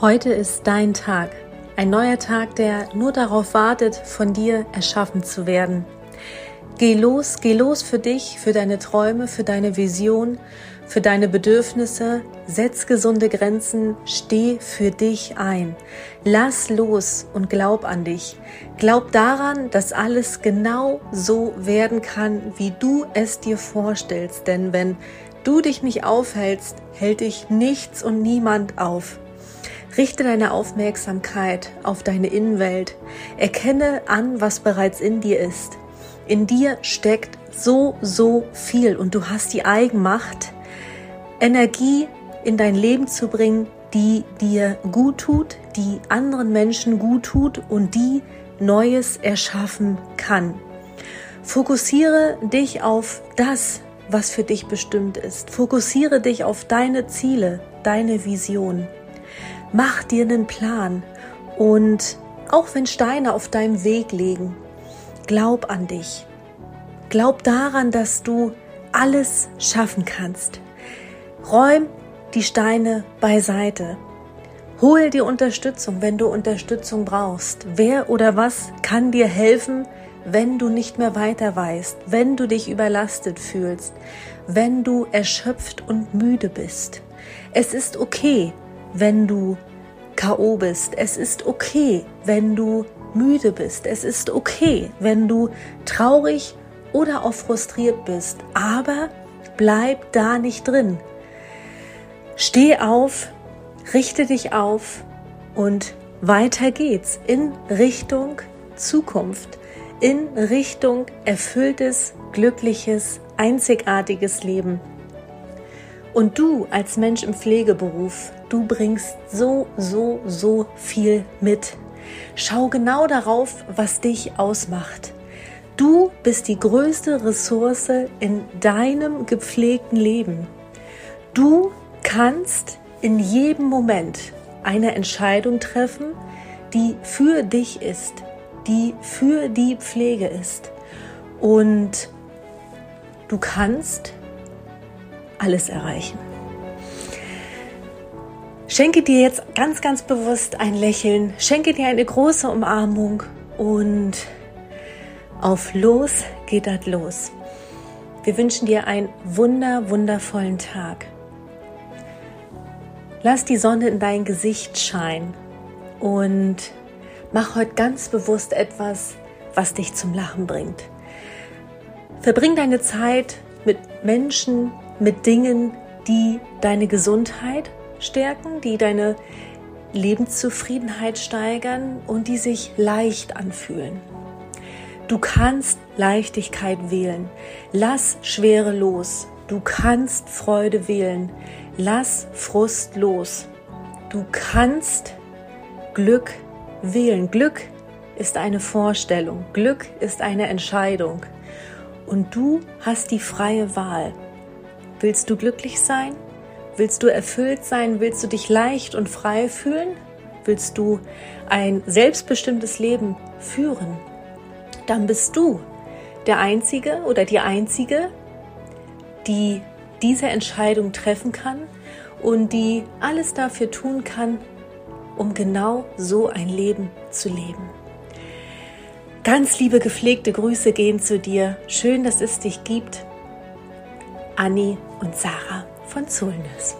Heute ist dein Tag. Ein neuer Tag, der nur darauf wartet, von dir erschaffen zu werden. Geh los, geh los für dich, für deine Träume, für deine Vision, für deine Bedürfnisse. Setz gesunde Grenzen, steh für dich ein. Lass los und glaub an dich. Glaub daran, dass alles genau so werden kann, wie du es dir vorstellst. Denn wenn du dich nicht aufhältst, hält dich nichts und niemand auf. Richte deine Aufmerksamkeit auf deine Innenwelt. Erkenne an, was bereits in dir ist. In dir steckt so, so viel und du hast die Eigenmacht, Energie in dein Leben zu bringen, die dir gut tut, die anderen Menschen gut tut und die Neues erschaffen kann. Fokussiere dich auf das, was für dich bestimmt ist. Fokussiere dich auf deine Ziele, deine Vision. Mach dir einen Plan und auch wenn Steine auf deinem Weg liegen, glaub an dich. Glaub daran, dass du alles schaffen kannst. Räum die Steine beiseite. Hol dir Unterstützung, wenn du Unterstützung brauchst. Wer oder was kann dir helfen, wenn du nicht mehr weiter weißt, wenn du dich überlastet fühlst, wenn du erschöpft und müde bist. Es ist okay, wenn du KO bist. Es ist okay, wenn du müde bist. Es ist okay, wenn du traurig oder auch frustriert bist. Aber bleib da nicht drin. Steh auf, richte dich auf und weiter geht's in Richtung Zukunft, in Richtung erfülltes, glückliches, einzigartiges Leben. Und du als Mensch im Pflegeberuf, du bringst so, so, so viel mit. Schau genau darauf, was dich ausmacht. Du bist die größte Ressource in deinem gepflegten Leben. Du kannst in jedem Moment eine Entscheidung treffen, die für dich ist, die für die Pflege ist. Und du kannst alles erreichen. Schenke dir jetzt ganz, ganz bewusst ein Lächeln, schenke dir eine große Umarmung und auf los geht das los. Wir wünschen dir einen wunder, wundervollen Tag. Lass die Sonne in dein Gesicht scheinen und mach heute ganz bewusst etwas, was dich zum Lachen bringt. Verbring deine Zeit mit Menschen, mit Dingen, die deine Gesundheit stärken, die deine Lebenszufriedenheit steigern und die sich leicht anfühlen. Du kannst Leichtigkeit wählen. Lass Schwere los. Du kannst Freude wählen. Lass Frust los. Du kannst Glück wählen. Glück ist eine Vorstellung. Glück ist eine Entscheidung. Und du hast die freie Wahl. Willst du glücklich sein? Willst du erfüllt sein? Willst du dich leicht und frei fühlen? Willst du ein selbstbestimmtes Leben führen? Dann bist du der Einzige oder die Einzige, die diese Entscheidung treffen kann und die alles dafür tun kann, um genau so ein Leben zu leben. Ganz liebe gepflegte Grüße gehen zu dir. Schön, dass es dich gibt. Anni und Sarah von Zulness.